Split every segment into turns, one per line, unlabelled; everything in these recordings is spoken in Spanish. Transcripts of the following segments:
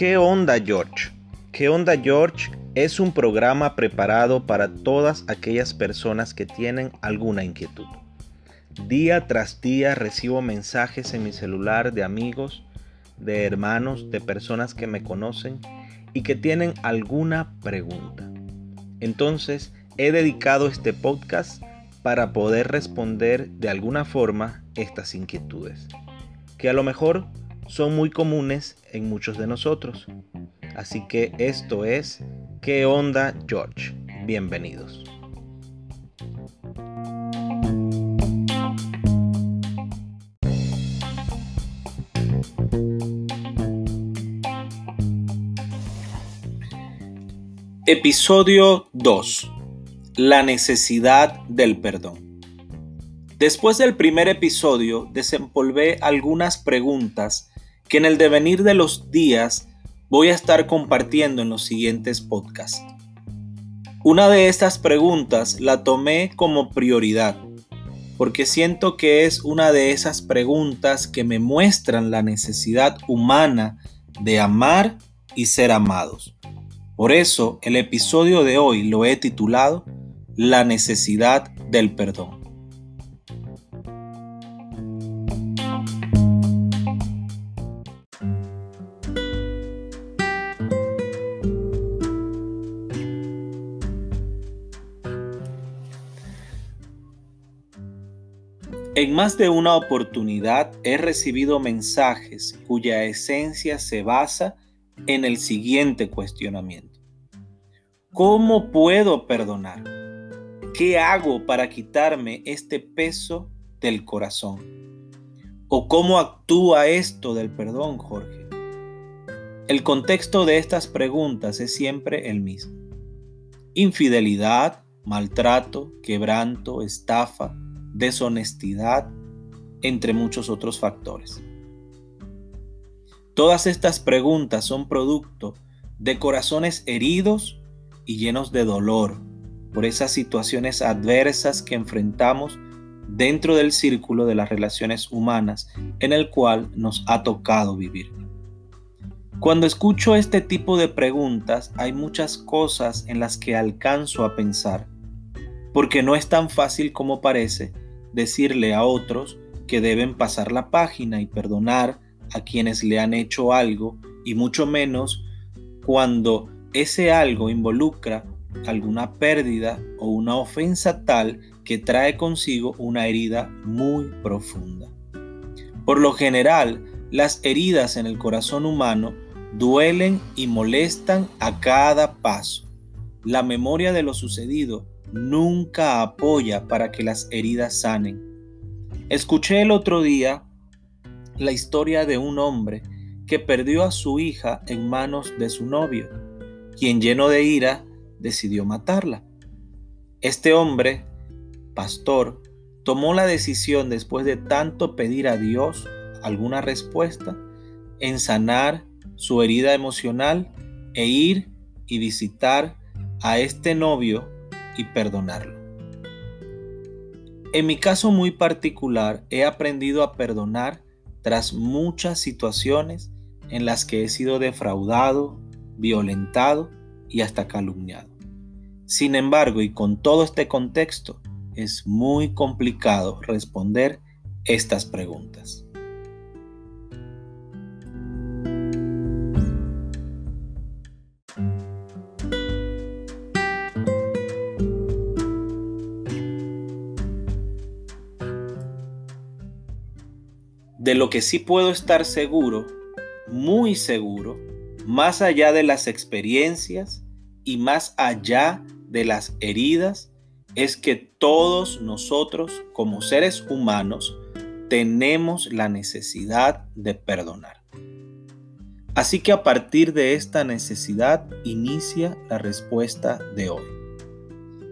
¿Qué onda George? ¿Qué onda George? Es un programa preparado para todas aquellas personas que tienen alguna inquietud. Día tras día recibo mensajes en mi celular de amigos, de hermanos, de personas que me conocen y que tienen alguna pregunta. Entonces he dedicado este podcast para poder responder de alguna forma estas inquietudes, que a lo mejor son muy comunes en muchos de nosotros. Así que esto es ¿Qué onda George? Bienvenidos. Episodio 2. La necesidad del perdón. Después del primer episodio desempolvé algunas preguntas que en el devenir de los días voy a estar compartiendo en los siguientes podcasts. Una de estas preguntas la tomé como prioridad, porque siento que es una de esas preguntas que me muestran la necesidad humana de amar y ser amados. Por eso el episodio de hoy lo he titulado La necesidad del perdón. En más de una oportunidad he recibido mensajes cuya esencia se basa en el siguiente cuestionamiento. ¿Cómo puedo perdonar? ¿Qué hago para quitarme este peso del corazón? ¿O cómo actúa esto del perdón, Jorge? El contexto de estas preguntas es siempre el mismo. Infidelidad, maltrato, quebranto, estafa, deshonestidad, entre muchos otros factores. Todas estas preguntas son producto de corazones heridos y llenos de dolor por esas situaciones adversas que enfrentamos dentro del círculo de las relaciones humanas en el cual nos ha tocado vivir. Cuando escucho este tipo de preguntas hay muchas cosas en las que alcanzo a pensar, porque no es tan fácil como parece decirle a otros que deben pasar la página y perdonar a quienes le han hecho algo, y mucho menos cuando ese algo involucra alguna pérdida o una ofensa tal que trae consigo una herida muy profunda. Por lo general, las heridas en el corazón humano duelen y molestan a cada paso. La memoria de lo sucedido nunca apoya para que las heridas sanen. Escuché el otro día la historia de un hombre que perdió a su hija en manos de su novio, quien lleno de ira decidió matarla. Este hombre, pastor, tomó la decisión después de tanto pedir a Dios alguna respuesta en sanar su herida emocional e ir y visitar a este novio y perdonarlo. En mi caso muy particular, he aprendido a perdonar tras muchas situaciones en las que he sido defraudado, violentado y hasta calumniado. Sin embargo, y con todo este contexto, es muy complicado responder estas preguntas. de lo que sí puedo estar seguro, muy seguro, más allá de las experiencias y más allá de las heridas, es que todos nosotros como seres humanos tenemos la necesidad de perdonar. Así que a partir de esta necesidad inicia la respuesta de hoy.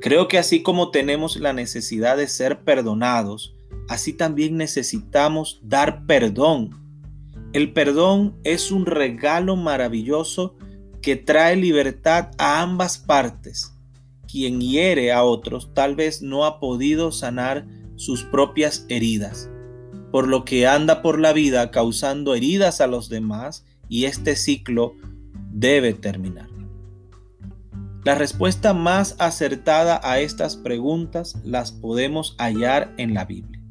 Creo que así como tenemos la necesidad de ser perdonados, así también necesitamos dar perdón. El perdón es un regalo maravilloso que trae libertad a ambas partes. Quien hiere a otros tal vez no ha podido sanar sus propias heridas, por lo que anda por la vida causando heridas a los demás y este ciclo debe terminar. La respuesta más acertada a estas preguntas las podemos hallar en la Biblia.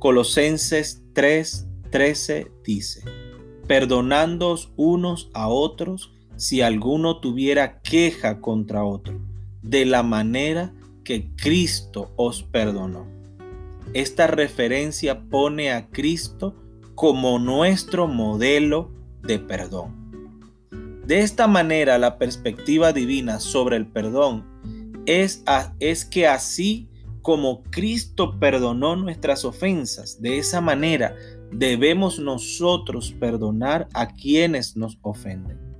Colosenses 3:13 dice, perdonándoos unos a otros si alguno tuviera queja contra otro, de la manera que Cristo os perdonó. Esta referencia pone a Cristo como nuestro modelo de perdón. De esta manera, la perspectiva divina sobre el perdón es, es que así como Cristo perdonó nuestras ofensas, de esa manera debemos nosotros perdonar a quienes nos ofenden.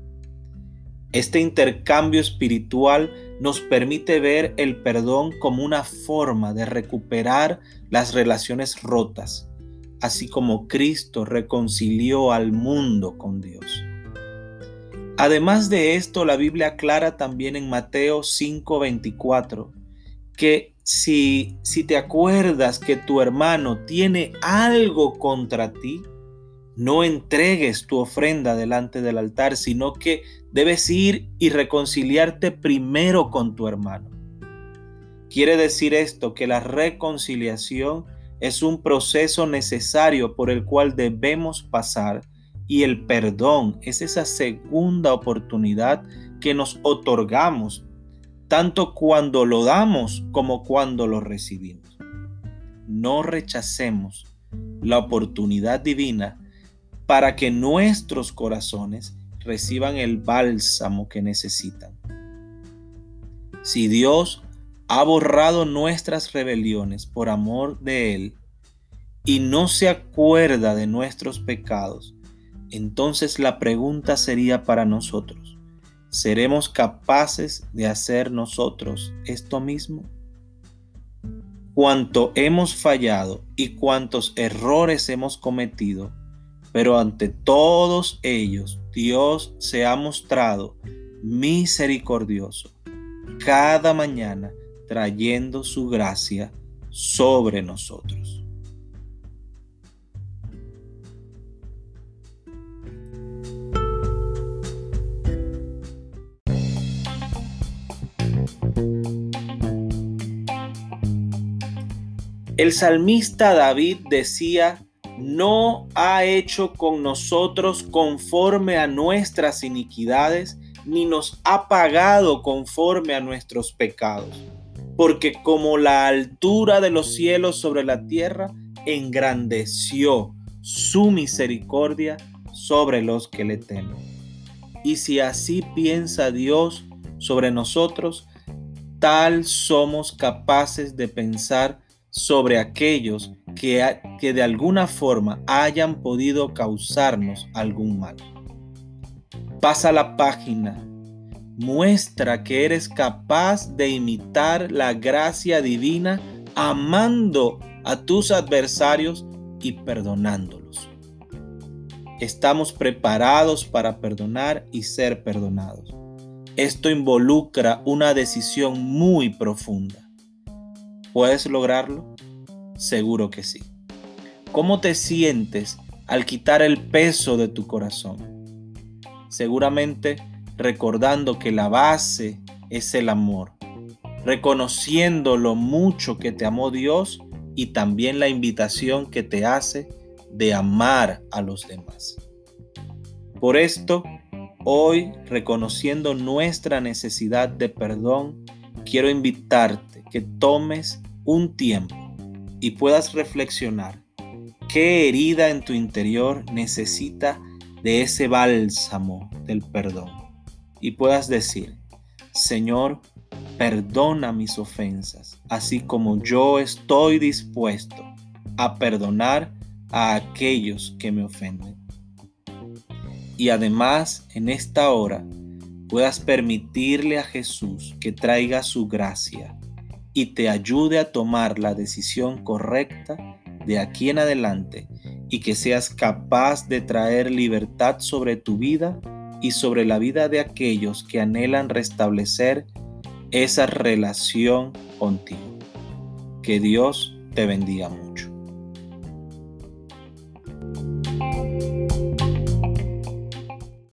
Este intercambio espiritual nos permite ver el perdón como una forma de recuperar las relaciones rotas, así como Cristo reconcilió al mundo con Dios. Además de esto, la Biblia aclara también en Mateo 5:24 que si, si te acuerdas que tu hermano tiene algo contra ti, no entregues tu ofrenda delante del altar, sino que debes ir y reconciliarte primero con tu hermano. Quiere decir esto que la reconciliación es un proceso necesario por el cual debemos pasar y el perdón es esa segunda oportunidad que nos otorgamos, tanto cuando lo damos como cuando lo recibimos. No rechacemos la oportunidad divina para que nuestros corazones reciban el bálsamo que necesitan. Si Dios ha borrado nuestras rebeliones por amor de Él y no se acuerda de nuestros pecados, entonces la pregunta sería para nosotros, ¿seremos capaces de hacer nosotros esto mismo? Cuánto hemos fallado y cuántos errores hemos cometido, pero ante todos ellos Dios se ha mostrado misericordioso cada mañana trayendo su gracia sobre nosotros. El salmista David decía, no ha hecho con nosotros conforme a nuestras iniquidades, ni nos ha pagado conforme a nuestros pecados. Porque como la altura de los cielos sobre la tierra, engrandeció su misericordia sobre los que le temen. Y si así piensa Dios sobre nosotros, tal somos capaces de pensar sobre aquellos que, de alguna forma hayan podido causarnos algún mal. Pasa la página. Muestra que eres capaz de imitar la gracia divina amando a tus adversarios y perdonándolos. Estamos preparados para perdonar y ser perdonados. Esto involucra una decisión muy profunda ¿Puedes lograrlo? Seguro que sí. ¿Cómo te sientes al quitar el peso de tu corazón? Seguramente recordando que la base es el amor, reconociendo lo mucho que te amó Dios y también la invitación que te hace de amar a los demás. Por esto, hoy, reconociendo nuestra necesidad de perdón, quiero invitarte que tomes un tiempo y puedas reflexionar qué herida en tu interior necesita de ese bálsamo del perdón y puedas decir, Señor, perdona mis ofensas, así como yo estoy dispuesto a perdonar a aquellos que me ofenden. Y además, en esta hora, puedas permitirle a Jesús que traiga su gracia y te ayude a tomar la decisión correcta de aquí en adelante y que seas capaz de traer libertad sobre tu vida y sobre la vida de aquellos que anhelan restablecer esa relación contigo. Que Dios te bendiga mucho.